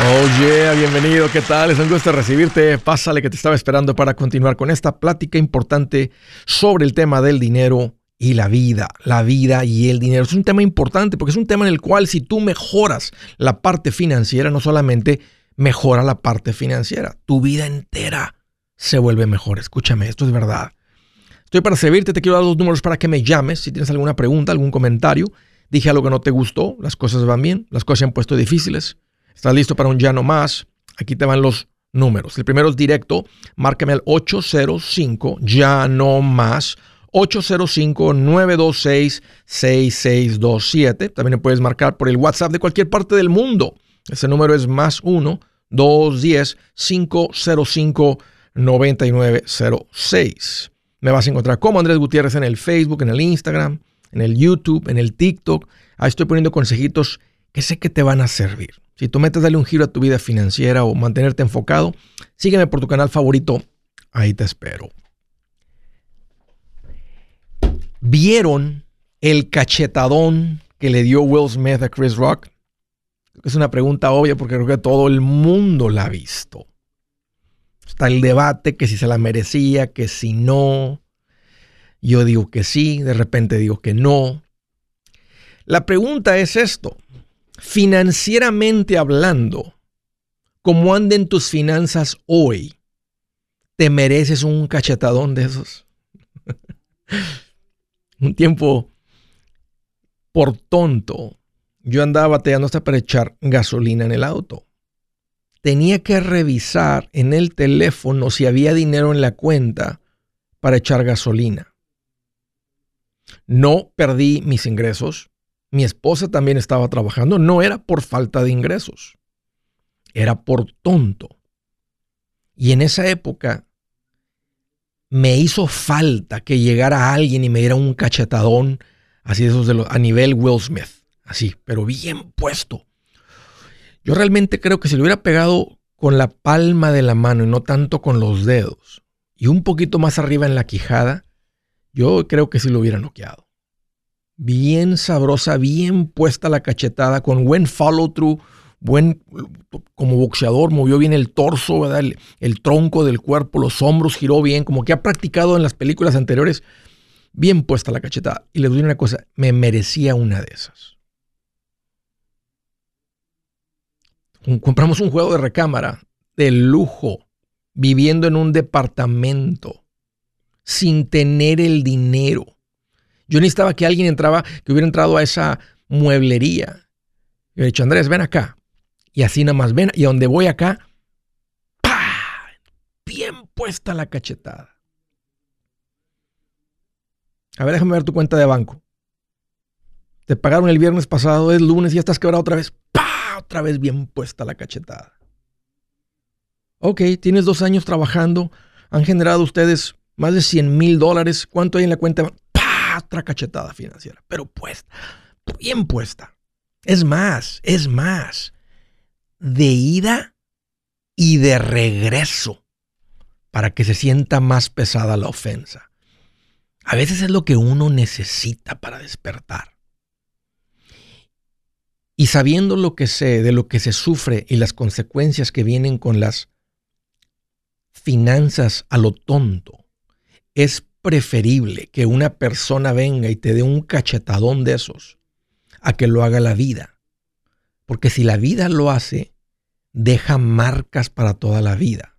Oye, bienvenido, ¿qué tal? Es un gusto recibirte. Pásale que te estaba esperando para continuar con esta plática importante sobre el tema del dinero y la vida, la vida y el dinero. Es un tema importante porque es un tema en el cual si tú mejoras la parte financiera, no solamente mejora la parte financiera, tu vida entera se vuelve mejor. Escúchame, esto es verdad. Estoy para servirte, te quiero dar dos números para que me llames si tienes alguna pregunta, algún comentario. Dije algo que no te gustó, las cosas van bien, las cosas se han puesto difíciles. ¿Estás listo para un ya no más? Aquí te van los números. El primero es directo, márcame al 805 ya no más 805-926-6627. También puedes marcar por el WhatsApp de cualquier parte del mundo. Ese número es más 1-210-505-9906. Me vas a encontrar como Andrés Gutiérrez en el Facebook, en el Instagram, en el YouTube, en el TikTok. Ahí estoy poniendo consejitos que sé que te van a servir. Si tú metes darle un giro a tu vida financiera o mantenerte enfocado, sígueme por tu canal favorito. Ahí te espero. ¿Vieron el cachetadón que le dio Will Smith a Chris Rock? Es una pregunta obvia porque creo que todo el mundo la ha visto. Está el debate que si se la merecía, que si no. Yo digo que sí, de repente digo que no. La pregunta es esto. Financieramente hablando, ¿cómo anden tus finanzas hoy? ¿Te mereces un cachetadón de esos? un tiempo por tonto, yo andaba bateando hasta para echar gasolina en el auto. Tenía que revisar en el teléfono si había dinero en la cuenta para echar gasolina. No perdí mis ingresos. Mi esposa también estaba trabajando. No era por falta de ingresos. Era por tonto. Y en esa época me hizo falta que llegara alguien y me diera un cachetadón, así de de a nivel Will Smith, así, pero bien puesto. Yo realmente creo que si lo hubiera pegado con la palma de la mano y no tanto con los dedos, y un poquito más arriba en la quijada, yo creo que sí lo hubiera noqueado. Bien sabrosa, bien puesta la cachetada, con buen follow through, buen, como boxeador, movió bien el torso, El, el, tronco del cuerpo, los hombros, giró bien, como que ha practicado en las películas anteriores. Bien puesta la cachetada. Y le doy una cosa, me merecía una de esas. Compramos un juego de recámara de lujo, viviendo en un departamento, sin tener el dinero. Yo necesitaba que alguien entraba, que hubiera entrado a esa mueblería. Yo he dicho, Andrés, ven acá. Y así nada más ven, y donde voy acá, ¡pah! Bien puesta la cachetada. A ver, déjame ver tu cuenta de banco. Te pagaron el viernes pasado, es lunes y ya estás quebrado otra vez. ¡Pah! Otra vez bien puesta la cachetada. Ok, tienes dos años trabajando, han generado ustedes más de 100 mil dólares. ¿Cuánto hay en la cuenta? Otra cachetada financiera, pero puesta, bien puesta. Es más, es más de ida y de regreso para que se sienta más pesada la ofensa. A veces es lo que uno necesita para despertar. Y sabiendo lo que sé de lo que se sufre y las consecuencias que vienen con las finanzas a lo tonto, es preferible que una persona venga y te dé un cachetadón de esos a que lo haga la vida. Porque si la vida lo hace, deja marcas para toda la vida.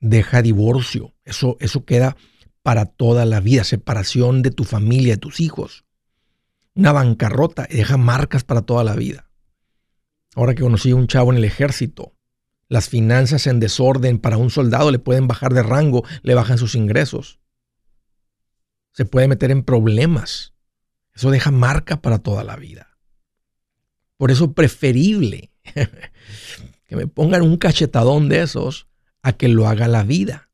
Deja divorcio. Eso, eso queda para toda la vida. Separación de tu familia, de tus hijos. Una bancarrota. Deja marcas para toda la vida. Ahora que conocí a un chavo en el ejército, las finanzas en desorden para un soldado le pueden bajar de rango, le bajan sus ingresos. Se puede meter en problemas. Eso deja marca para toda la vida. Por eso preferible que me pongan un cachetadón de esos a que lo haga la vida.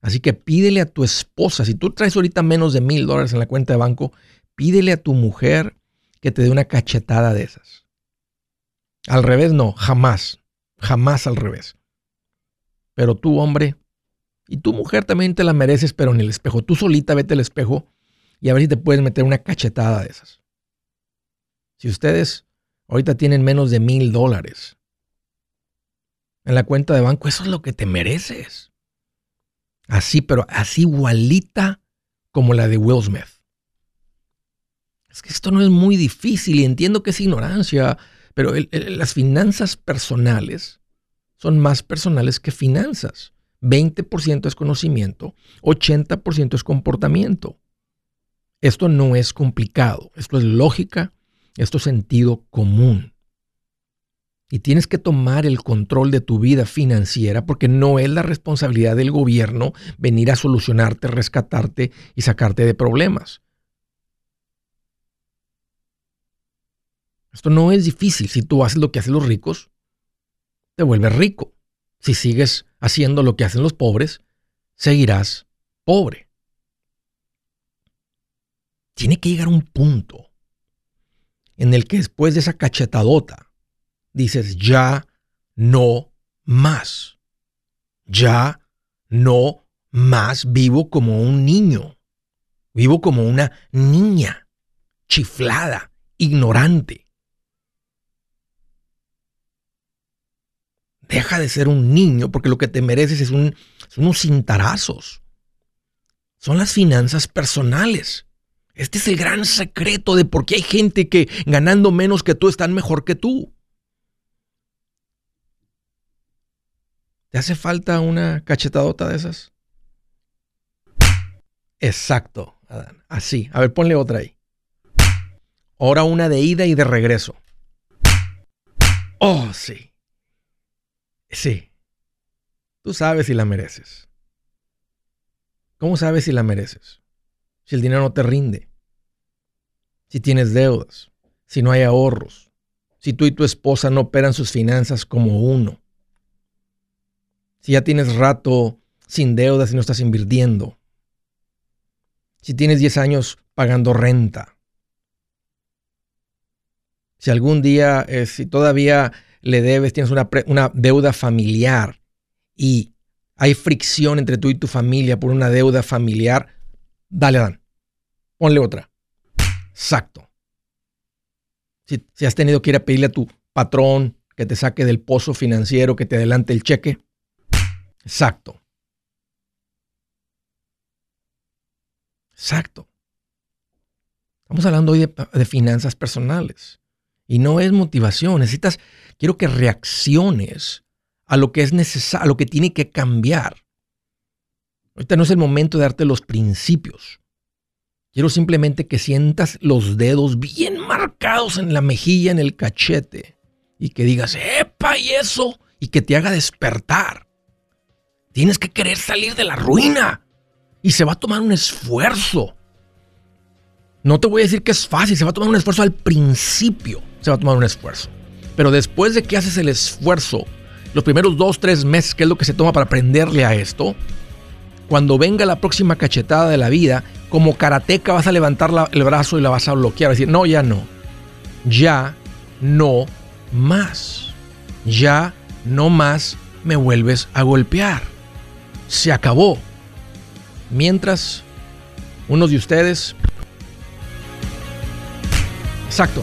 Así que pídele a tu esposa, si tú traes ahorita menos de mil dólares en la cuenta de banco, pídele a tu mujer que te dé una cachetada de esas. Al revés, no, jamás, jamás al revés. Pero tú, hombre, y tu mujer también te la mereces, pero en el espejo. Tú solita vete al espejo y a ver si te puedes meter una cachetada de esas. Si ustedes ahorita tienen menos de mil dólares en la cuenta de banco. Eso es lo que te mereces. Así, pero así igualita como la de Will Smith. Es que esto no es muy difícil y entiendo que es ignorancia, pero las finanzas personales son más personales que finanzas. 20% es conocimiento, 80% es comportamiento. Esto no es complicado, esto es lógica, esto es sentido común. Y tienes que tomar el control de tu vida financiera porque no es la responsabilidad del gobierno venir a solucionarte, rescatarte y sacarte de problemas. Esto no es difícil. Si tú haces lo que hacen los ricos, te vuelves rico. Si sigues haciendo lo que hacen los pobres, seguirás pobre. Tiene que llegar un punto en el que después de esa cachetadota dices, ya no más. Ya no más vivo como un niño. Vivo como una niña, chiflada, ignorante. Deja de ser un niño porque lo que te mereces es un, unos cintarazos. Son las finanzas personales. Este es el gran secreto de por qué hay gente que ganando menos que tú están mejor que tú. ¿Te hace falta una cachetadota de esas? Exacto, Adán. Así. A ver, ponle otra ahí. Ahora una de ida y de regreso. Oh, sí. Sí. Tú sabes si la mereces. ¿Cómo sabes si la mereces? Si el dinero no te rinde. Si tienes deudas. Si no hay ahorros. Si tú y tu esposa no operan sus finanzas como uno. Si ya tienes rato sin deudas y no estás invirtiendo. Si tienes 10 años pagando renta. Si algún día, eh, si todavía le debes, tienes una, una deuda familiar y hay fricción entre tú y tu familia por una deuda familiar, dale, Dan. Ponle otra. Exacto. Si, si, has tenido que ir a pedirle a tu patrón que te saque del pozo financiero, que te adelante el cheque. Exacto. Exacto. Estamos hablando hoy de finanzas personales. Y no es motivación. Necesitas quiero que reacciones a lo que es necesario, a lo que tiene que cambiar. Ahorita no es el momento de darte los principios. Quiero simplemente que sientas los dedos bien marcados en la mejilla, en el cachete, y que digas, ¡epa! Y eso, y que te haga despertar. Tienes que querer salir de la ruina. Y se va a tomar un esfuerzo. No te voy a decir que es fácil, se va a tomar un esfuerzo al principio. Se va a tomar un esfuerzo. Pero después de que haces el esfuerzo, los primeros dos, tres meses, que es lo que se toma para aprenderle a esto, cuando venga la próxima cachetada de la vida, como karateca vas a levantar el brazo y la vas a bloquear, decir, no, ya no, ya no más, ya no más me vuelves a golpear. Se acabó. Mientras, unos de ustedes... Exacto,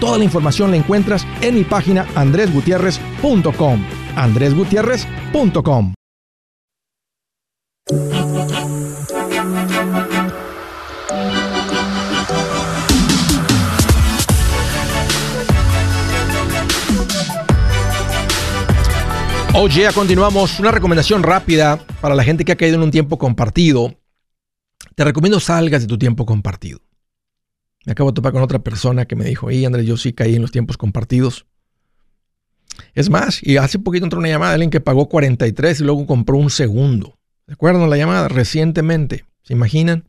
Toda la información la encuentras en mi página andresgutierrez.com. andresgutierrez.com. Oye, continuamos. Una recomendación rápida para la gente que ha caído en un tiempo compartido. Te recomiendo salgas de tu tiempo compartido. Me acabo de topar con otra persona que me dijo, hey Andrés, yo sí caí en los tiempos compartidos. Es más, y hace poquito entró una llamada de alguien que pagó 43 y luego compró un segundo. ¿De acuerdo? La llamada recientemente. ¿Se imaginan?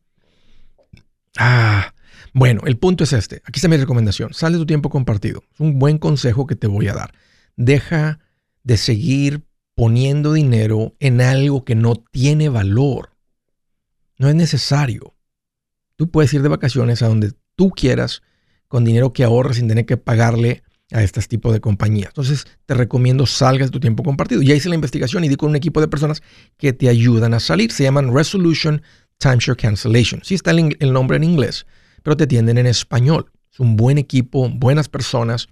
Ah, bueno, el punto es este. Aquí está mi recomendación. Sal de tu tiempo compartido. Es un buen consejo que te voy a dar. Deja de seguir poniendo dinero en algo que no tiene valor. No es necesario. Tú puedes ir de vacaciones a donde tú quieras con dinero que ahorras sin tener que pagarle a este tipo de compañías. Entonces, te recomiendo salgas de tu tiempo compartido. Ya hice la investigación y di con un equipo de personas que te ayudan a salir. Se llaman Resolution Timeshare Cancellation. Sí está el, nombre en inglés, pero te atienden en español. Es un buen equipo, buenas personas.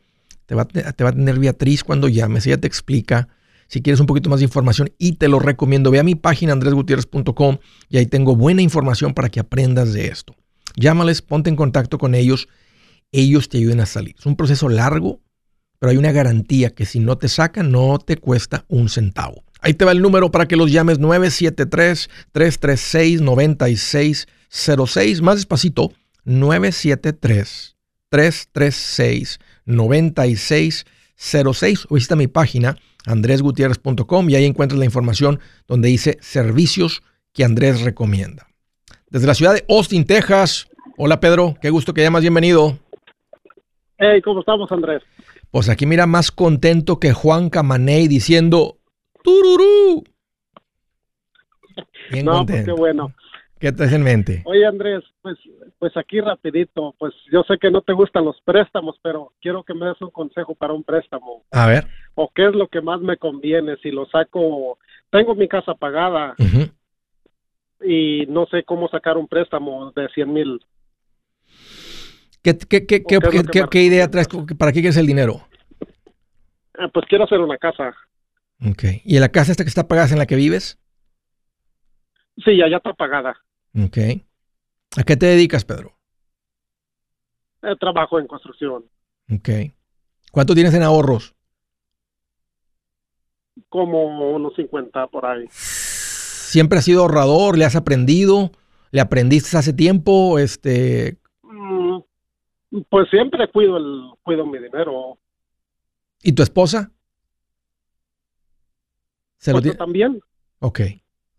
Te va, te va a tener Beatriz cuando llames. Ella te explica si quieres un poquito más de información y te lo recomiendo. Ve a mi página andresgutierrez.com y ahí tengo buena información para que aprendas de esto. Llámales, ponte en contacto con ellos, ellos te ayuden a salir. Es un proceso largo, pero hay una garantía que si no te sacan, no te cuesta un centavo. Ahí te va el número para que los llames 973-336-9606. Más despacito, 973-336-9606. O visita mi página andresgutierrez.com y ahí encuentras la información donde dice servicios que Andrés recomienda desde la ciudad de Austin, Texas. Hola Pedro, qué gusto que llamas, bienvenido. Hey, ¿cómo estamos Andrés? Pues aquí mira más contento que Juan Camaney diciendo tururú. Bien no, pues qué bueno. ¿Qué te en mente? Oye Andrés, pues, pues aquí rapidito, pues yo sé que no te gustan los préstamos, pero quiero que me des un consejo para un préstamo. A ver. O qué es lo que más me conviene si lo saco, tengo mi casa pagada, y no sé cómo sacar un préstamo de 100 mil. ¿Qué, qué, qué, qué, idea traes? ¿Para qué quieres el dinero? Ah, pues quiero hacer una casa. Ok. ¿Y la casa esta que está pagada es en la que vives? Sí, ya, ya está pagada. Ok. ¿A qué te dedicas, Pedro? Eh, trabajo en construcción. Ok. ¿Cuánto tienes en ahorros? Como unos 50 por ahí. ¿Siempre has sido ahorrador? ¿Le has aprendido? ¿Le aprendiste hace tiempo? Este... Mm, pues siempre cuido, el, cuido mi dinero. ¿Y tu esposa? ¿Se lo pues también. Ok,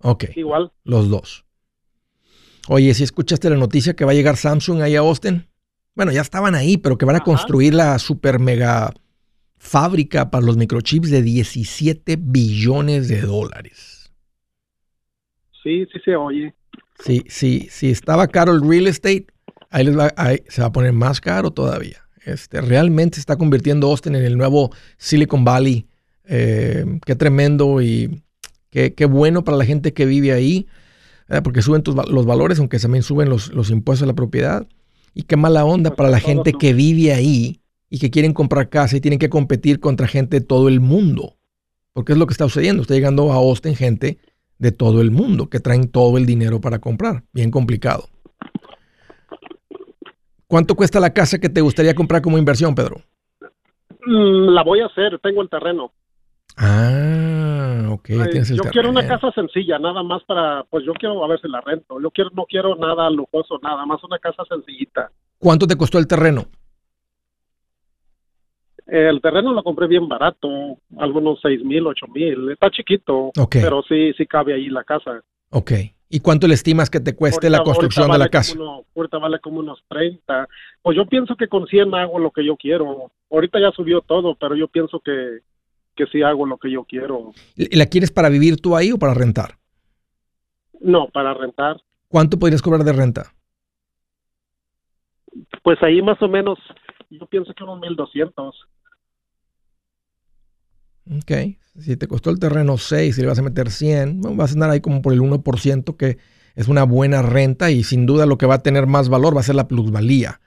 ok. Igual. Los dos. Oye, si escuchaste la noticia que va a llegar Samsung ahí a Austin? Bueno, ya estaban ahí, pero que van a construir la super mega fábrica para los microchips de 17 billones de dólares. Sí, sí se oye. Sí, sí, si estaba caro el real estate, ahí, les va, se va a poner más caro todavía. Este, realmente se está convirtiendo Austin en el nuevo Silicon Valley. Eh, qué tremendo y qué, qué, bueno para la gente que vive ahí, eh, porque suben los valores, aunque también suben los, los, impuestos a la propiedad. Y qué mala onda pues para la gente que vive ahí y que quieren comprar casa y tienen que competir contra gente de todo el mundo. Porque es lo que está sucediendo. Está llegando a Austin gente de todo el mundo que traen todo el dinero para comprar. Bien complicado. ¿Cuánto cuesta la casa que te gustaría comprar como inversión, Pedro? Mm, la voy a hacer, tengo el terreno. Ah, ok. yo quiero una casa sencilla, nada más para, pues yo quiero a ver si la rento. Yo quiero, no quiero nada lujoso, nada más una casa sencillita. ¿Cuánto te costó el terreno? El terreno lo compré bien barato, algunos seis mil, ocho mil. Está chiquito, pero sí, sí cabe ahí la casa. Ok. ¿Y cuánto le estimas que te cueste la construcción de la casa? ahorita vale como unos 30. Pues yo pienso que con 100 hago lo que yo quiero. Ahorita ya subió todo, pero yo pienso que, que sí hago lo que yo quiero. ¿Y la quieres para vivir tú ahí o para rentar? No, para rentar. ¿Cuánto podrías cobrar de renta? Pues ahí más o menos, yo pienso que unos 1200. Ok, si te costó el terreno 6 y le vas a meter 100, vas a andar ahí como por el 1%, que es una buena renta y sin duda lo que va a tener más valor va a ser la plusvalía.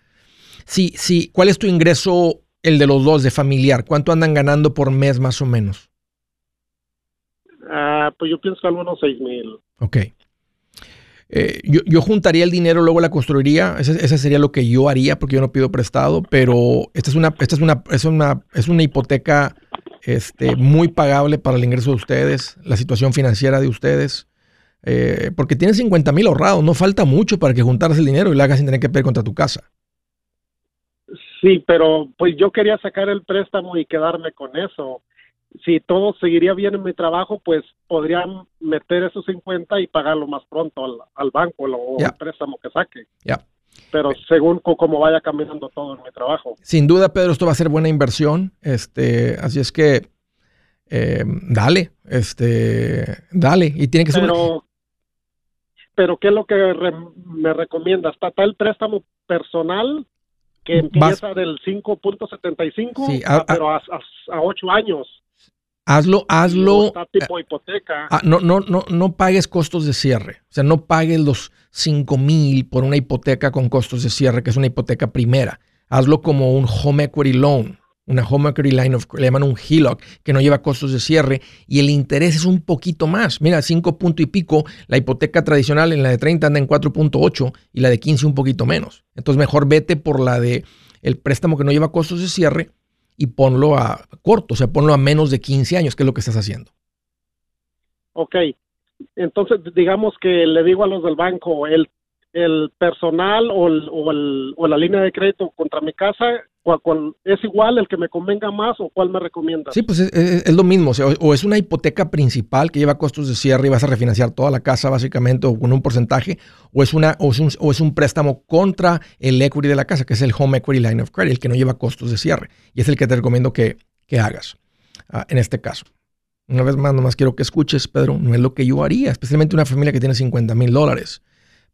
Sí, sí, ¿cuál es tu ingreso, el de los dos, de familiar? ¿Cuánto andan ganando por mes más o menos? Ah, pues yo pienso que algunos 6 mil. Ok. Eh, yo, juntaría el dinero, luego la construiría. Ese, sería lo que yo haría, porque yo no pido prestado, pero esta es una, esta es una, es una, es una hipoteca este, muy pagable para el ingreso de ustedes, la situación financiera de ustedes, eh, porque tienes 50 mil ahorrados, no falta mucho para que juntaras el dinero y lo hagas sin tener que pedir contra tu casa. Sí, pero pues yo quería sacar el préstamo y quedarme con eso. Si todo seguiría bien en mi trabajo, pues podría meter esos 50 y pagarlo más pronto al, banco o el préstamo que saque. Ya pero según cómo vaya caminando todo en mi trabajo. Sin duda, Pedro, esto va a ser buena inversión. Este, así es que eh, dale, este, dale. Y tiene que ser. Pero, pero ¿qué es lo que me recomiendas? ¿Está el préstamo personal que empieza del 5.75, sí, pero a, a, 8 años? Hazlo, hazlo. tipo hipoteca. Ah, no, no, no, no pagues costos de cierre. O sea, no pagues los 5 mil por una hipoteca con costos de cierre, que es una hipoteca primera. Hazlo como un home equity loan, una home equity line of, le llaman un HELOC, que no lleva costos de cierre y el interés es un poquito más. Mira, 5 punto y pico, la hipoteca tradicional en la de 30 anda en 4.8 y la de 15 un poquito menos. Entonces mejor vete por la de el préstamo que no lleva costos de cierre y ponlo a corto, o sea, ponlo a menos de 15 años, que es lo que estás haciendo. Ok, entonces digamos que le digo a los del banco, el, el personal o, o, la línea de crédito contra mi casa ¿Es igual el que me convenga más o cuál me recomienda? Sí, pues es, lo mismo. O, es una hipoteca principal que lleva costos de cierre y vas a refinanciar toda la casa básicamente o con un porcentaje, o es, una, o es, un, préstamo contra el equity de la casa, que es el Home Equity Line of Credit, el que no lleva costos de cierre. Y es el que te recomiendo que, hagas ah, en este caso. Una vez más, nomás quiero que escuches, Pedro, no es lo que yo haría, especialmente una familia que tiene 50 mil dólares.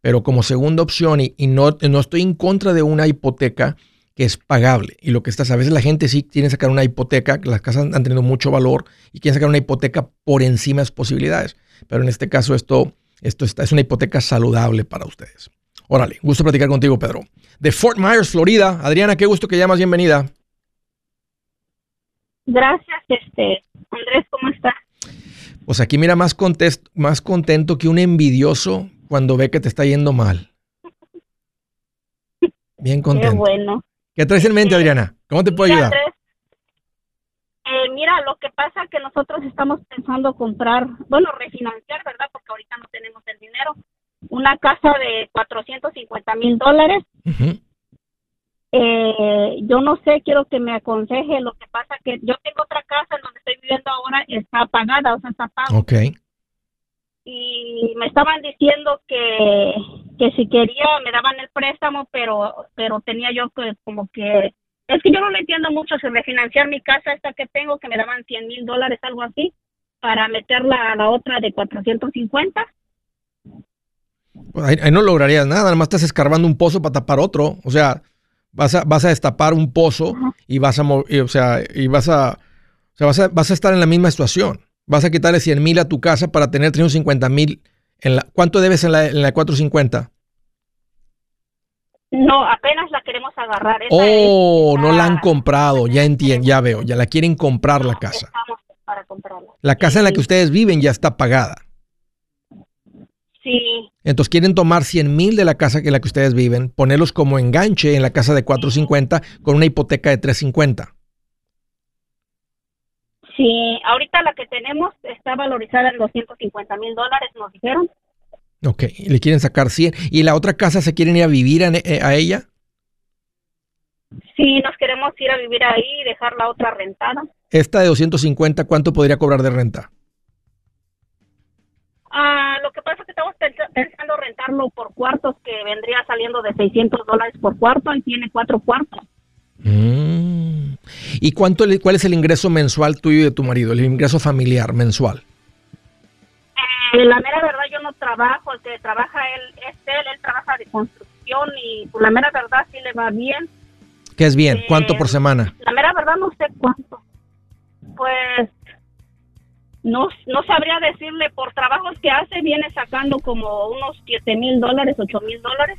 Pero como segunda opción, y, y no, no estoy en contra de una hipoteca, que es pagable. Y lo que estás, a veces la gente sí quiere sacar una hipoteca, las casas han tenido mucho valor y quieren sacar una hipoteca por encima de sus posibilidades. Pero en este caso esto, esto es una hipoteca saludable para ustedes. Órale, gusto platicar contigo, Pedro. De Fort Myers, Florida. Adriana, qué gusto que llamas, bienvenida. Gracias, este, Andrés, ¿cómo estás? Pues aquí mira más, más contento que un envidioso cuando ve que te está yendo mal. Bien contento. Qué bueno. ¿Qué traes en mente, Adriana? ¿Cómo te puedo ayudar? Eh, mira, lo que pasa es que nosotros estamos pensando comprar, bueno, refinanciar, ¿verdad? Porque ahorita no tenemos el dinero. Una casa de 450 mil dólares. Eh, yo no sé, quiero que me aconseje. Lo que pasa que yo tengo otra casa en donde estoy viviendo ahora, está apagada, o sea, está apagada. Ok y me estaban diciendo que, que si quería me daban el préstamo, pero pero tenía yo que como que es que yo no le entiendo mucho sobre refinanciar mi casa esta que tengo, que me daban 100 mil dólares, algo así, para meterla a la otra de 450. Pues ahí, no lograrías nada, nada más estás escarbando un pozo para tapar otro, o sea, vas a, vas a destapar un pozo y vas a, o sea, y vas a, o sea, vas a, vas a estar en la misma situación. Vas a quitarle 100 mil a tu casa para tener 350 mil. ¿Cuánto debes en la, en la 450? No, apenas la queremos agarrar. oh, no la han comprado, ya entiendo, ya veo, ya la quieren comprar la casa. para comprarla. La casa en la que ustedes viven ya está pagada. Sí. Entonces quieren tomar 100 mil de la casa en la que ustedes viven, ponerlos como enganche en la casa de 450 con una hipoteca de 350. Sí, ahorita la que tenemos está valorizada en 250 mil dólares, nos dijeron. Ok, le quieren sacar 100. ¿Y la otra casa se quieren ir a vivir a, eh, a ella? Sí, nos queremos ir a vivir ahí y dejar la otra rentada. Esta de 250, ¿cuánto podría cobrar de renta? Ah, lo que pasa es que estamos pensando rentarlo por cuartos, que vendría saliendo de 600 dólares por cuarto y tiene cuatro cuartos. Mm. ¿Y cuánto, cuál es el ingreso mensual tuyo y de tu marido, el ingreso familiar mensual? Eh, la mera verdad yo no trabajo, el que trabaja él es él, él trabaja de construcción y pues, la mera verdad sí le va bien. ¿Qué es bien? ¿Cuánto por eh, semana? La mera verdad no sé cuánto. Pues no, no sabría decirle, por trabajos que hace viene sacando como unos 7 mil dólares, 8 mil dólares.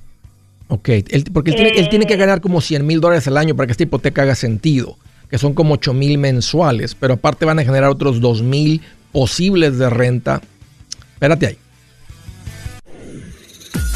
Ok, porque él, tiene, que eh. ganar como 100 mil dólares al año para que esta hipoteca haga sentido, que son como 8 mil mensuales, pero aparte van a generar otros 2 mil posibles de renta. Espérate ahí.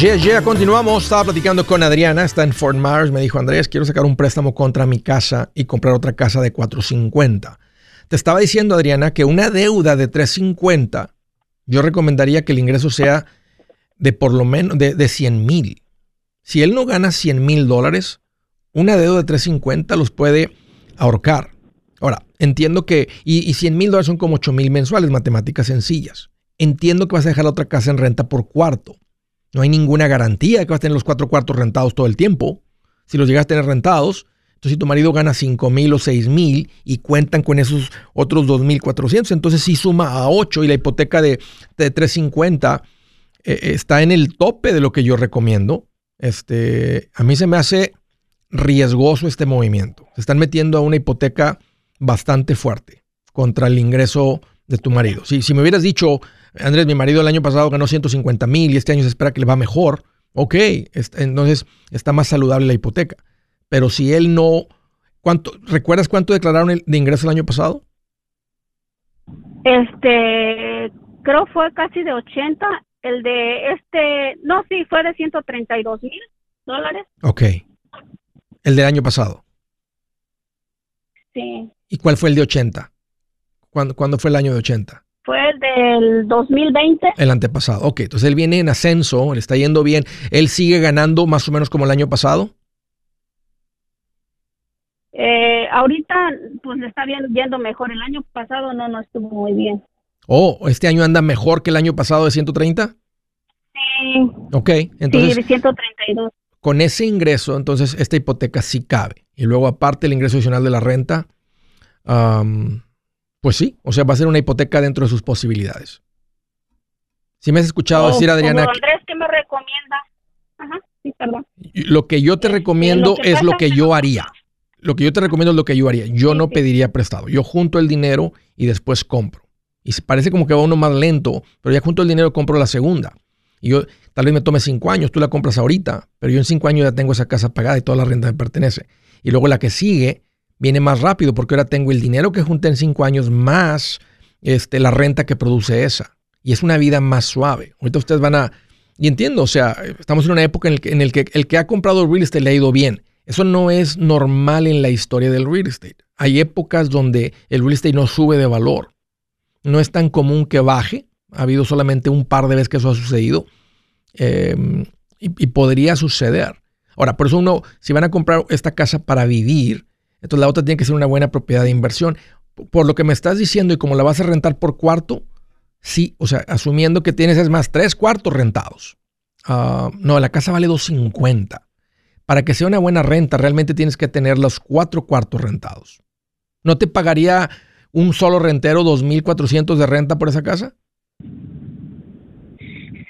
Ya, ya, continuamos. Estaba platicando con Adriana, está en Fort Myers. Me dijo, Andrés, quiero sacar un préstamo contra mi casa y comprar otra casa de 450. Te estaba diciendo, Adriana, que una deuda de 350, yo recomendaría que el ingreso sea de por lo menos de, de 100 mil. Si él no gana 100 mil dólares, una deuda de 350 los puede ahorcar. Ahora, entiendo que, y, y 100 mil dólares son como 8 mil mensuales, matemáticas sencillas. Entiendo que vas a dejar la otra casa en renta por cuarto. No hay ninguna garantía de que vas a tener los cuatro cuartos rentados todo el tiempo. Si los llegas a tener rentados, entonces si tu marido gana 5 mil o 6 mil y cuentan con esos otros 2.400, entonces sí suma a 8 y la hipoteca de, de 350 eh, está en el tope de lo que yo recomiendo. Este, a mí se me hace riesgoso este movimiento. Se están metiendo a una hipoteca bastante fuerte contra el ingreso de tu marido. Si, si me hubieras dicho, Andrés, mi marido el año pasado ganó 150 mil y este año se espera que le va mejor. Ok, entonces está más saludable la hipoteca. Pero si él no, ¿cuánto, ¿recuerdas cuánto declararon de ingreso el año pasado? Este, creo fue casi de 80. El de este, no, sí, fue de 132 mil dólares. Ok. El del año pasado. Sí. ¿Y cuál fue el de 80? ¿Cuándo, ¿Cuándo, fue el año de 80? fue el del 2020. El antepasado. Ok, entonces él viene en ascenso, le está yendo bien. ¿Él sigue ganando más o menos como el año pasado? Eh, ahorita, pues le está yendo mejor. El año pasado no, no estuvo muy bien. Oh, ¿este año anda mejor que el año pasado de 130? Sí. Ok, entonces. Sí, de 132. Con ese ingreso, entonces esta hipoteca sí cabe. Y luego, aparte, el ingreso adicional de la renta. Pues sí, o sea, va a ser una hipoteca dentro de sus posibilidades. Si me has escuchado oh, decir, Adriana... Andrés, ¿qué me recomienda? Ajá, sí, perdón. Lo que yo te recomiendo es lo que yo haría. Lo que yo te recomiendo es lo que yo haría. Yo no pediría prestado. Yo junto el dinero y después compro. Y parece como que va uno más lento, pero ya junto el dinero compro la segunda. Y yo tal vez me tome cinco años, tú la compras ahorita, pero yo en cinco años ya tengo esa casa pagada y toda la renta me pertenece. Y luego la que sigue, viene más rápido porque ahora tengo el dinero que junté en cinco años más este, la renta que produce esa. Y es una vida más suave. Ahorita ustedes van a... Y entiendo, o sea, estamos en una época en el que, en el que el que ha comprado real estate le ha ido bien. Eso no es normal en la historia del real estate. Hay épocas donde el real estate no sube de valor. No es tan común que baje. Ha habido solamente un par de veces que eso ha sucedido. Em, y podría suceder. Ahora, por eso uno, si van a comprar esta casa para vivir, entonces la otra tiene que ser una buena propiedad de inversión. Por lo que me estás diciendo y como la vas a rentar por cuarto, sí, o sea, asumiendo que tienes, es más, tres cuartos rentados. Ah, no, la casa vale 250. Para que sea una buena renta, realmente tienes que tener los cuatro cuartos rentados. ¿No te pagaría un solo rentero 2.400 de renta por esa casa?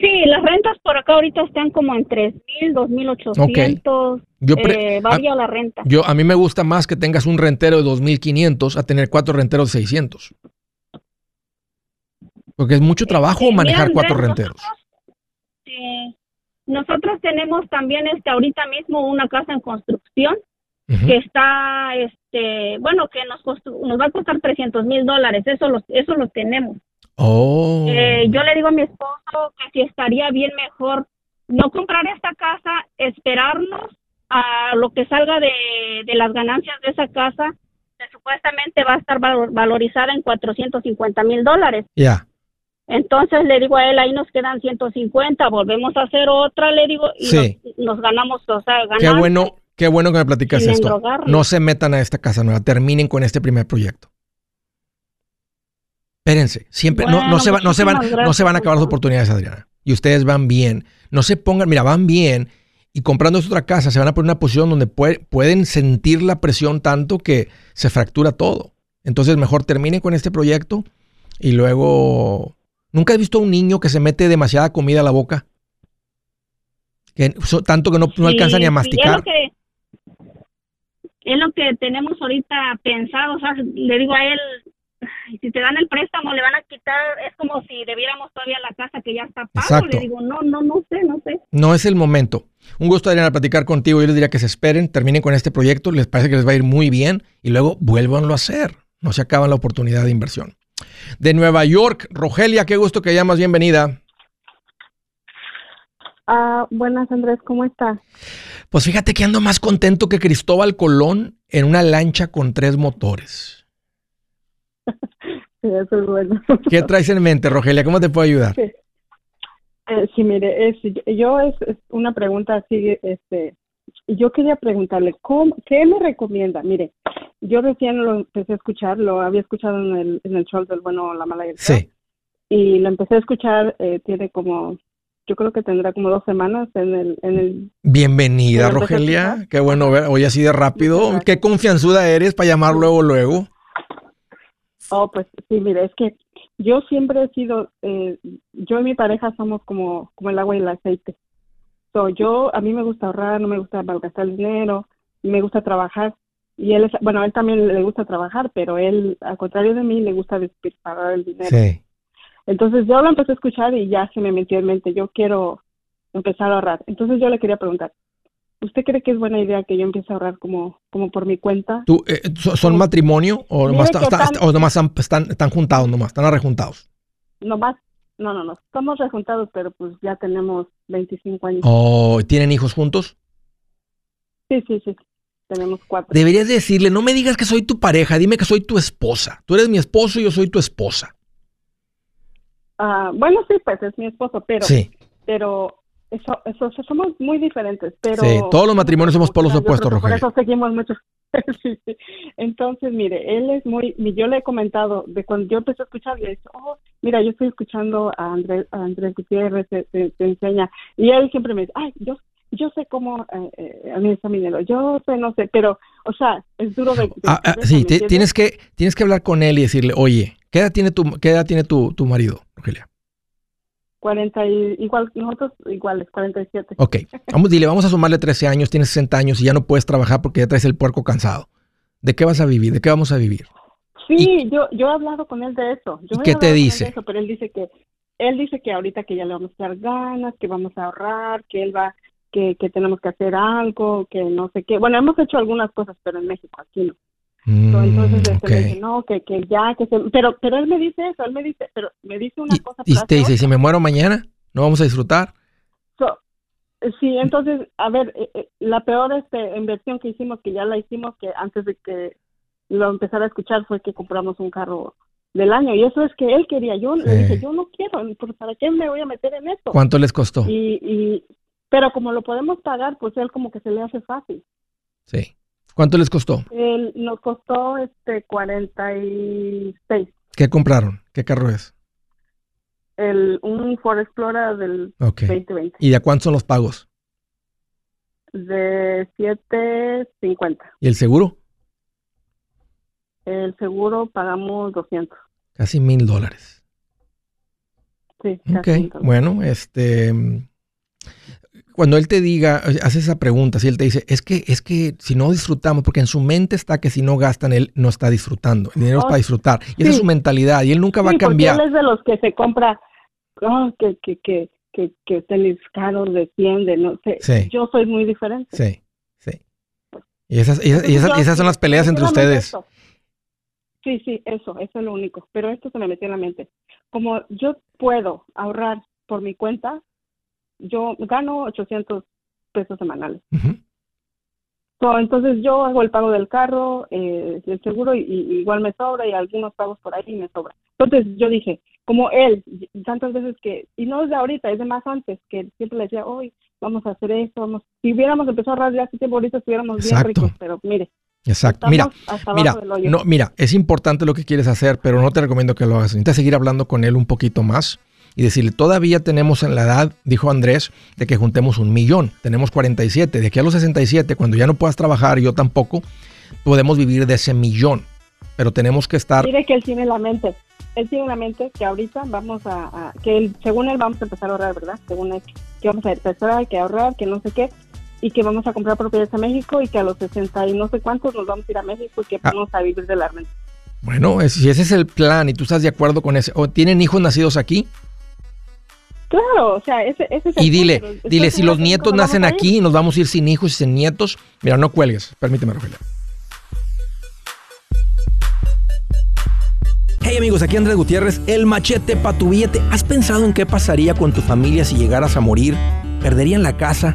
Sí, las rentas por acá ahorita están como en 3.000, 2.800. Yo eh, varía la renta. Yo, a mí me gusta más que tengas un rentero de 2.500 a tener cuatro renteros de 600. Porque es mucho trabajo manejar cuatro renteros. sí. Nosotros tenemos también este ahorita mismo una casa en construcción que está, este, bueno, que nos, nos va a costar 300 mil dólares. Eso lo, eso lo tenemos. Oh. Eh, yo le digo a mi esposo que si estaría bien mejor no comprar esta casa, esperarnos a lo que salga de, de las ganancias de esa casa, que supuestamente va a estar valorizada en 450 mil dólares. Ya. Entonces le digo a él, ahí nos quedan 150, volvemos a hacer otra, le digo, y nos, ganamos, o sea, ganamos. Qué bueno, qué bueno que me platicas esto. No se metan a esta casa nueva, terminen con este primer proyecto. Espérense, siempre, no, no, se no, se van, no se van a acabar las oportunidades, Adriana. Y ustedes van bien. No se pongan, mira, van bien y comprando otra casa se van a poner en una posición donde pueden sentir la presión tanto que se fractura todo. Entonces, mejor terminen con este proyecto y luego. ¿Nunca has visto a un niño que se mete demasiada comida a la boca? Que, tanto que no, alcanza ni a masticar. es, lo que, tenemos ahorita pensado. O sea, le digo a él, si te dan el préstamo le van a quitar, es como si debiéramos todavía la casa que ya está pago. Le digo, no, no, no sé, no sé. No es el momento. Un gusto, Adriana, platicar contigo. Yo les diría que se esperen, terminen con este proyecto, les parece que les va a ir muy bien y luego vuélvanlo a hacer. No se acaba la oportunidad de inversión. De Nueva York, Rogelia, qué gusto que llamas, bienvenida. Ah, buenas, Andrés, ¿cómo estás? Pues fíjate que ando más contento que Cristóbal Colón en una lancha con tres motores. eso es bueno. ¿Qué traes en mente, Rogelia? ¿Cómo te puedo ayudar? Sí, eh, mire, es, yo es, una pregunta así, este, yo quería preguntarle, ¿cómo, ¿qué me recomienda? Mire, yo recién lo empecé a escuchar, lo había escuchado en el, en el show del bueno, la mala y Sí. Y lo empecé a escuchar, eh, tiene como, yo creo que tendrá como dos semanas en el... En el Bienvenida, Rogelia. Qué bueno ver, hoy así de rápido. Qué confianzuda eres para llamar luego, luego. Oh, pues sí, mire, es que yo siempre he sido, eh, yo y mi pareja somos como, como el agua y el aceite. So, yo, a mí me gusta ahorrar, no me gusta malgastar el dinero, me gusta trabajar. Y él, es, bueno, a él también le gusta trabajar, pero él, al contrario de mí, le gusta despilfarrar el dinero. Sí. Entonces yo lo empecé a escuchar y ya se me metió en mente, yo quiero empezar a ahorrar. Entonces yo le quería preguntar, ¿Usted cree que es buena idea que yo empiece a ahorrar como, como por mi cuenta? ¿Tú, eh, ¿Son matrimonio o nomás, están, están, juntados nomás, están arrejuntados? Nomás, no, no, no, estamos rejuntados, pero pues ya tenemos 25 años. Oh, ¿tienen hijos juntos? Sí, sí, sí, tenemos cuatro. Deberías decirle, no me digas que soy tu pareja, dime que soy tu esposa. Tú eres mi esposo y yo soy tu esposa. Ah, bueno, sí, pues es mi esposo, pero, sí. pero eso, eso, somos muy diferentes, pero... Sí, todos los matrimonios somos polos opuestos, Rogelio. Por eso seguimos mucho. Entonces, mire, él es muy... Yo le he comentado, de cuando yo empecé a escuchar, le he dicho, oh, mira, yo estoy escuchando a Andrés, a Andrés Gutiérrez, te, enseña. Y él siempre me dice, ay, yo yo sé cómo eh, eh, administrar mi dinero, yo sé, no sé, pero, o sea, es duro de... ah, ah sí, tienes que, tienes que hablar con él y decirle, oye, ¿qué edad tiene tu, qué edad tiene tu, tu marido, Rogelia? 40 y, igual, nosotros iguales, 47. Ok, vamos, dile, vamos a sumarle 13 años, tienes 60 años y ya no puedes trabajar porque ya traes el puerco cansado. ¿De qué vas a vivir? ¿De qué vamos a vivir? Sí, yo, yo he hablado con él de eso. Yo ¿Qué te dice? pero él dice que él dice que ahorita que ya le vamos a dar ganas, que vamos a ahorrar, que él va, que, que tenemos que hacer algo, que no sé qué. Bueno, hemos hecho algunas cosas, pero en México, aquí no. Entonces, este, me dice, no, que, que ya, que se... Pero, pero él me dice eso, él me dice, pero me dice una cosa. ¿Y te dice, si me muero mañana, no vamos a disfrutar? sí, entonces, a ver, eh, eh, la peor este, inversión que hicimos, que ya la hicimos, que antes de que lo empezara a escuchar, fue que compramos un carro del año. Y eso es que él quería. Yo le dije, yo no quiero, ¿para qué me voy a meter en esto? ¿Cuánto les costó? Y, y Pero como lo podemos pagar, pues él como que se le hace fácil. Sí. ¿Cuánto les costó? Nos costó este 46. ¿Qué compraron? ¿Qué carro es? El, un Ford Explorer del Ok. 2020. ¿Y de cuánto son los pagos? De 750. ¿Y el seguro? El seguro pagamos 200. Casi mil dólares. Sí, casi dólares. bueno, este, cuando él te diga, hace esa pregunta, si él te dice, es que, es que si no disfrutamos, porque en su mente está que si no gastan, él no está disfrutando. El dinero es Oh, para disfrutar. Y esa es su mentalidad y él nunca va a cambiar. Porque él es de los que se compra oh, que, que, que, que, que tenis caros de 100, de no sé. Sí. Yo soy muy diferente. Sí, sí. Y esas, y esas, y esas- esas son las peleas entre ustedes. eso. Sí, sí, eso, eso es lo único. Pero esto se me metió en la mente. Como yo puedo ahorrar por mi cuenta, yo gano 800 pesos semanales. So, entonces yo hago el pago del carro, eh, el seguro y, y igual me sobra y algunos pagos por ahí me sobra. Entonces yo dije, como él, tantas veces que, y no es de ahorita, es de más antes, que siempre le decía, hoy vamos a hacer esto, vamos, si hubiéramos empezado a ya hace tiempo, ahorita estuviéramos bien Exacto. ricos, pero mire, Exacto. Mira, mira, no, mira, es importante lo que quieres hacer, pero no te recomiendo que lo hagas. Necesitas seguir hablando con él un poquito más y decirle, todavía tenemos en la edad, dijo Andrés, de que juntemos un millón. Tenemos 47. De aquí a los 67, cuando ya no puedas trabajar, yo tampoco, podemos vivir de ese millón. Pero tenemos que estar... Mire que él tiene en la mente, él tiene en la mente que ahorita vamos a, a- que él, según él vamos a empezar a ahorrar, ¿verdad? Según él, que vamos a empezar, que ahorrar, que no sé qué, y que vamos a comprar propiedades a México y que a los 60 y no sé cuántos nos vamos a ir a México y que Ah. vamos a vivir de la renta. Bueno, si ese es el plan y tú estás de acuerdo con ese, o tienen hijos nacidos aquí, Claro, o sea, ese, ese es el y dile, punto. Dile, si los nietos nacen aquí y nos vamos a ir sin hijos y sin nietos, mira, no cuelgues, permíteme, Rogelio. Hey amigos, aquí Andrés Gutiérrez, el machete para tu billete. ¿Has pensado en qué pasaría con tu familia si llegaras a morir? ¿Perderían la casa?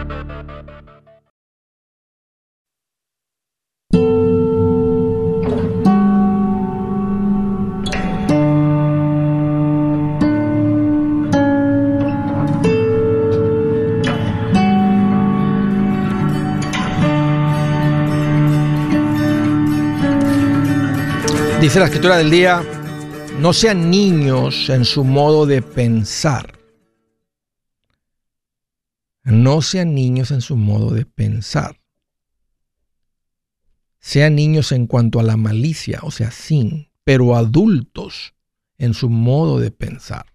Dice la escritura del día, no sean niños en su modo de pensar. No sean niños en su modo de pensar. Sean niños en cuanto a la malicia, o sea, sin, pero adultos en su modo de pensar.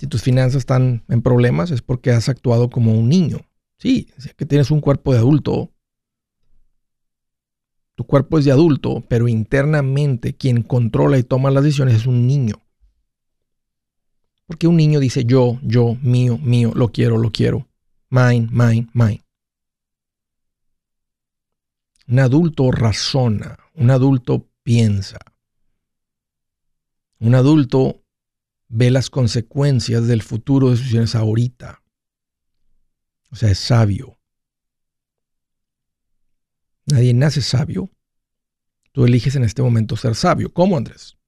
Si tus finanzas están en problemas es porque has actuado como un niño. Sí, que tienes un cuerpo de adulto, tu cuerpo es de adulto, pero internamente quien controla y toma las decisiones es un niño. Porque un niño dice yo, yo, mío, mío, lo quiero, lo quiero. Mine, mine, mine. Un adulto razona, un adulto piensa. Un adulto ve las consecuencias del futuro de sus decisiones ahorita. O sea, es sabio. Nadie nace sabio. Tú eliges en este momento ser sabio. ¿Cómo, Andrés?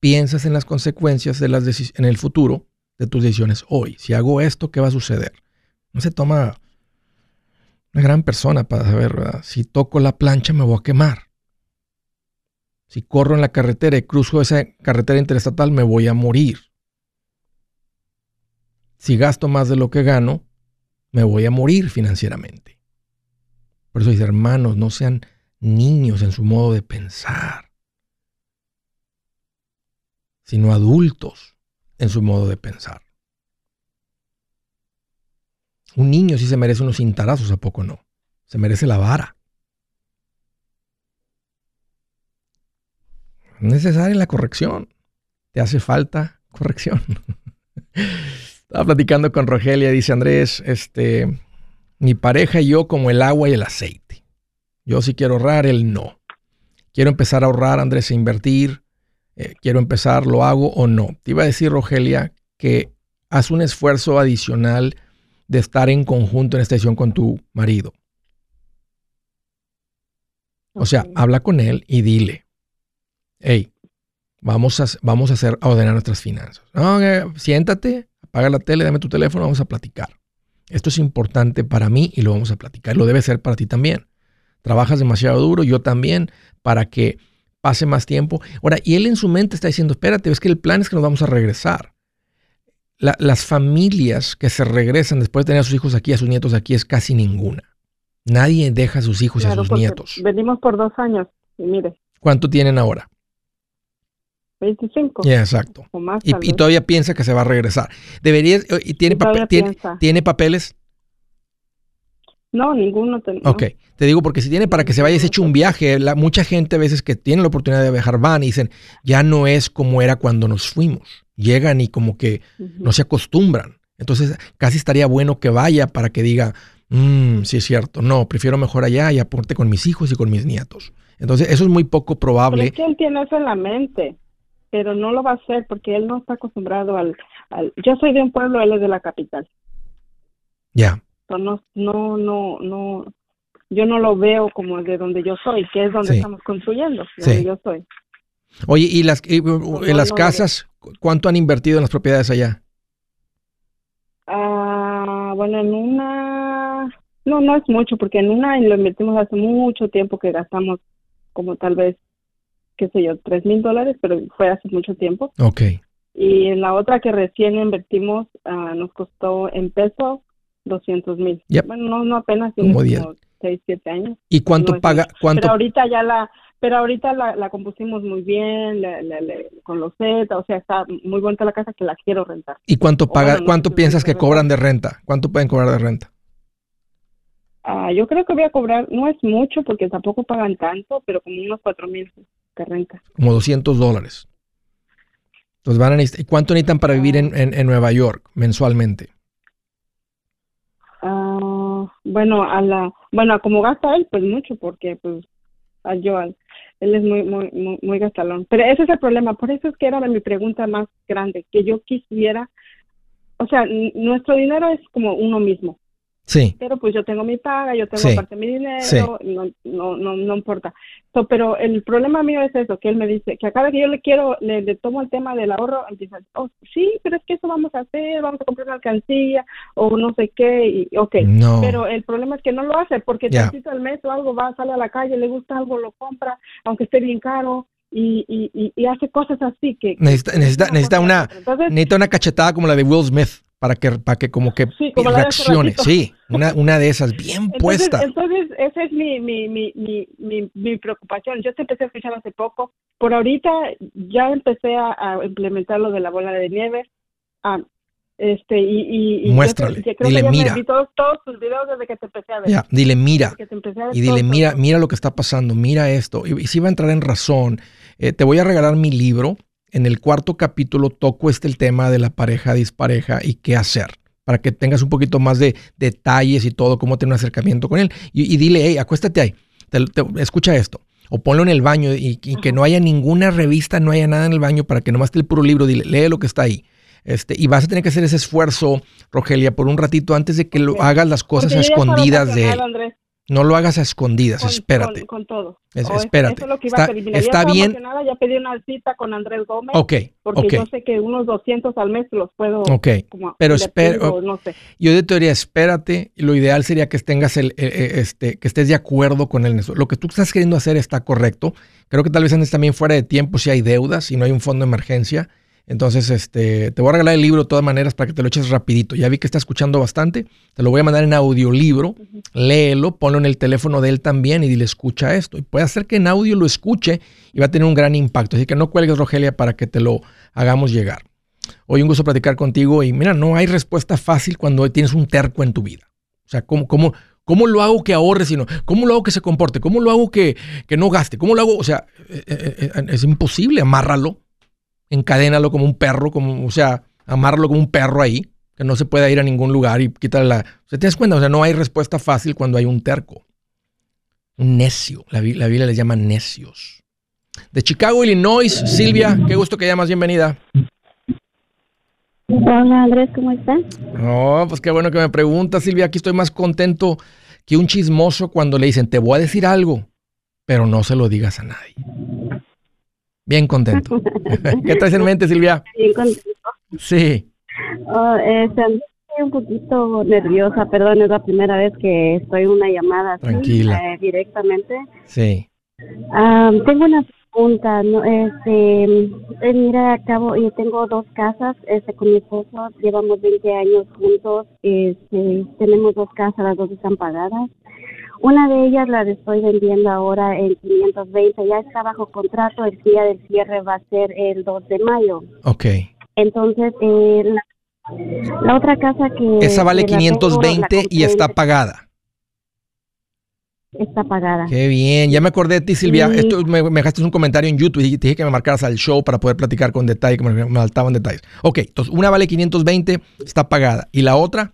Piensas en las consecuencias de las en el futuro de tus decisiones hoy. Si hago esto, ¿qué va a suceder? No se toma una gran persona para saber, ¿verdad? Si toco la plancha, me voy a quemar. Si corro en la carretera y cruzo esa carretera interestatal, me voy a morir. Si gasto más de lo que gano, me voy a morir financieramente. Por eso dice, hermanos, no sean niños en su modo de pensar. sino adultos en su modo de pensar. Un niño sí se merece unos cintarazos, ¿a poco no? Se merece la vara. Es necesaria la corrección. Te hace falta corrección. Estaba platicando con Rogelia, dice Andrés, este, mi pareja y yo como el agua y el aceite. Yo sí quiero ahorrar, él no. Quiero empezar a ahorrar, Andrés, e invertir. Eh, quiero empezar, lo hago o no. Te iba a decir, Rogelia, que haz un esfuerzo adicional de estar en conjunto en esta decisión con tu marido. O sea, habla con él y dile, hey, vamos a, vamos a hacer, a ordenar nuestras finanzas. siéntate, apaga la tele, dame tu teléfono, vamos a platicar. Esto es importante para mí y lo vamos a platicar. Lo debe ser para ti también. Trabajas demasiado duro, yo también, para que pase más tiempo. Ahora, y él en su mente está diciendo, espérate, es que el plan es que nos vamos a regresar. las familias que se regresan después de tener a sus hijos aquí, a sus nietos aquí, es casi ninguna. Nadie deja a sus hijos y a sus nietos. Venimos por dos años, y mire. ¿Cuánto tienen ahora? 25. Ya, exacto. y, todavía piensa que se va a regresar. Debería, y tiene, tiene, tiene, papeles. No, ninguno. Ok, te digo porque si tiene para que se vaya, se hecho un viaje. La, mucha gente a veces que tiene la oportunidad de viajar van y dicen, ya no es como era cuando nos fuimos. Llegan y como que no se acostumbran. Entonces, casi estaría bueno que vaya para que diga, mmm, sí es cierto, no, prefiero mejor allá y aporte con mis hijos y con mis nietos. Entonces, eso es muy poco probable. es que él tiene eso en la mente pero no lo va a hacer porque él no está acostumbrado al, yo soy de un pueblo, él es de la capital. Ya. No, no, no, no, yo no lo veo como de donde yo soy, que es donde estamos construyendo, donde yo soy. Oye, ¿y las, en las casas, cuánto han invertido en las propiedades allá? Ah, bueno, en una, no, no es mucho, porque en una lo invertimos hace mucho tiempo que gastamos como tal vez qué sé yo, tres mil dólares, pero fue hace mucho tiempo. Ok. Y en la otra que recién invertimos ah, nos costó en peso 200 mil. Bueno, no, no apenas, sino como, como 6, 7 años. ¿Y cuánto paga? Cuánto? Pero ahorita ya la, pero ahorita la, la compusimos muy bien, con los Z, o sea, está muy bonita la casa que la quiero rentar. ¿Y cuánto paga, cuánto piensas que cobran de renta? ¿Cuánto pueden cobrar de renta? Ah, yo creo que voy a cobrar, no es mucho porque tampoco pagan tanto, pero como unos cuatro mil renta. Como 200 dólares. Van a ¿Y cuánto necesitan para vivir en, en, Nueva York mensualmente? Ah, bueno, a la, bueno, como gasta él, pues mucho, porque pues a Joel, él es muy, muy, muy, muy gastalón. Pero ese es el problema, por eso es que era mi pregunta más grande, que yo quisiera, o sea, nuestro dinero es como uno mismo. Sí. Pero pues yo tengo mi paga, yo tengo parte de mi dinero, no, no, no, no importa. pero el problema mío es eso, que él me dice, que a cada que yo le quiero, le, tomo el tema del ahorro, empieza, oh, sí, pero es que eso vamos a hacer, vamos a comprar una alcancía, o no sé qué, y ok. Pero el problema es que no lo hace, porque necesita el mes o algo, va, sale a la calle, le gusta algo, lo compra, aunque esté bien caro, y, y, y, hace cosas así que... Necesita, necesita, necesita, una, necesita una cachetada como la de Will Smith para que, para que como que reaccione. Sí, una, una de esas, bien puesta. Entonces, esa es mi, mi, mi, mi, mi, preocupación. Yo te empecé a escuchar hace poco. Por ahorita ya empecé a, implementar lo de la bola de nieve. Ah, este, y, y, Muéstrale, dile, mira. Todos, todos, tus videos desde que te empecé a ver. Ya, dile, mira. y dile, mira, mira lo que está pasando, mira esto. Y, si va a entrar en razón. Eh, te voy a regalar mi libro en el cuarto capítulo toco este el tema de la pareja dispareja y qué hacer para que tengas un poquito más de detalles y todo, cómo tener un acercamiento con él. Y, dile, hey, acuéstate ahí, escucha esto. O ponlo en el baño y, que no haya ninguna revista, no haya nada en el baño para que nomás esté el puro libro, dile, lee lo que está ahí. Este, y vas a tener que hacer ese esfuerzo, Rogelia, por un ratito antes de que lo hagas las cosas escondidas de él. No lo hagas a escondidas, espérate. Con, todo. espérate. Eso es lo que iba está, a pedir. está bien. Nada, ya pedí una cita con Andrés Gómez. Ok. Porque yo sé que unos 200 al mes los puedo. Ok. Pero espera. No sé. Yo de teoría, espérate. Lo ideal sería que tengas el, eh, eh, este, que estés de acuerdo con él. Lo que tú estás queriendo hacer está correcto. Creo que tal vez andes también fuera de tiempo si hay deudas, si no hay un fondo de emergencia. Entonces, este, te voy a regalar el libro de todas maneras para que te lo eches rapidito. Ya vi que está escuchando bastante. Te lo voy a mandar en audiolibro. Léelo, ponlo en el teléfono de él también y dile, escucha esto. Y puede hacer que en audio lo escuche y va a tener un gran impacto. Así que no cuelgues, Rogelia, para que te lo hagamos llegar. Hoy un gusto platicar contigo y mira, no hay respuesta fácil cuando tienes un terco en tu vida. O sea, ¿cómo, cómo, cómo lo hago que ahorre? Sino, ¿Cómo lo hago que se comporte? ¿Cómo lo hago que, que no gaste? ¿Cómo lo hago? O sea, eh, eh, eh, es imposible, amárralo, encadénalo como un perro, como, o sea, amárralo como un perro ahí, que no se pueda ir a ningún lugar y quitarle la... O sea, ¿te das cuenta? O sea, no hay respuesta fácil cuando hay un terco. Un necio. La, la Biblia les llama necios. De Chicago, Illinois, Silvia, qué gusto que llamas, bienvenida. Hola Andrés, ¿cómo estás? No, pues qué bueno que me preguntas, Silvia. Aquí estoy más contento que un chismoso cuando le dicen, te voy a decir algo, pero no se lo digas a nadie. Bien contento. ¿Qué traes en mente, Silvia? Bien contento. Sí. Oh, estoy un poquito nerviosa, perdón, es la primera vez que estoy en una llamada Tranquila. Eh, directamente. Sí. Tengo una pregunta, ¿no? Este, eh, mira, acabo, yo tengo dos casas, este, con mi esposo, llevamos 20 años juntos, este, tenemos dos casas, las dos están pagadas. Una de ellas la estoy vendiendo ahora en 520, ya está bajo contrato, el día del cierre va a ser el 2 de mayo. Ok. Entonces, eh, la, la otra casa que... Esa vale que la tengo, 520 la y está pagada. Está pagada. Qué bien. Ya me acordé de ti, Silvia. Sí. Esto, me, me dejaste un comentario en YouTube y te dije que me marcaras al show para poder platicar con detalle, que me, me faltaban detalles. Ok, entonces una vale 520, está pagada. ¿Y la otra?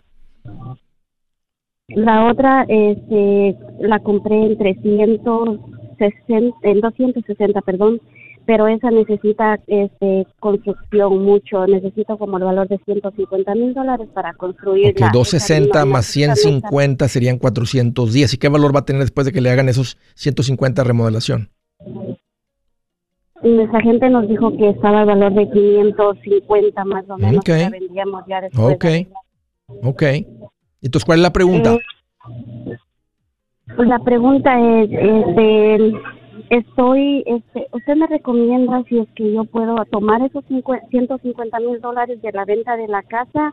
La otra, este, la compré en 360, en 260, perdón, pero esa necesita, este, construcción mucho, necesito como el valor de 150 mil dólares para construir. Ok, 260 más 150 serían 410. ¿Y qué valor va a tener después de que le hagan esos 150 de remodelación? Nuestra gente nos dijo que estaba el valor de 550 más o menos, Ok. que vendíamos ya después. Ok. Ok. Entonces, ¿cuál es la pregunta? Eh, la pregunta es, este, estoy, este, usted me recomienda si es que yo puedo tomar esos cincu- 150 mil dólares de la venta de la casa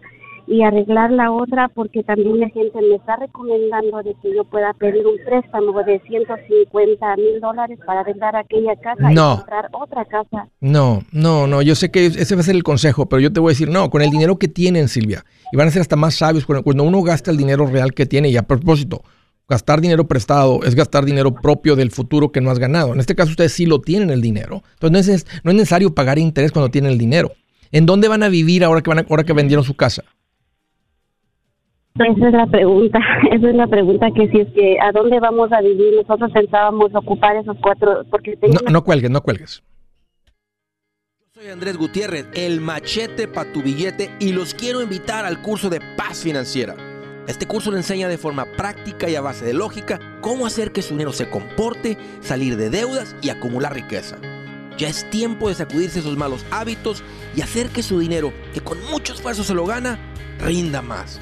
y arreglar la otra porque también la gente me está recomendando de que yo pueda pedir un préstamo de 150 mil dólares para arreglar aquella casa No. y comprar otra casa. No, no, no. Yo sé que ese va a ser el consejo, pero yo te voy a decir, no, con el dinero que tienen, Silvia, y van a ser hasta más sabios cuando uno gasta el dinero real que tiene. Y a propósito, gastar dinero prestado es gastar dinero propio del futuro que no has ganado. En este caso, ustedes sí lo tienen el dinero. Entonces, no es, no es necesario pagar interés cuando tienen el dinero. ¿En dónde van a vivir ahora que, van a- ahora que vendieron su casa? Esa es la pregunta, esa es la pregunta que si es que a dónde vamos a vivir, nosotros pensábamos ocupar esos cuatro, porque tengo No, una no cuelgues, no cuelgues. Soy Andrés Gutiérrez, el machete para tu billete y los quiero invitar al curso de paz financiera. Este curso le enseña de forma práctica y a base de lógica cómo hacer que su dinero se comporte, salir de deudas y acumular riqueza. Ya es tiempo de sacudirse esos malos hábitos y hacer que su dinero, que con mucho esfuerzo se lo gana, rinda más.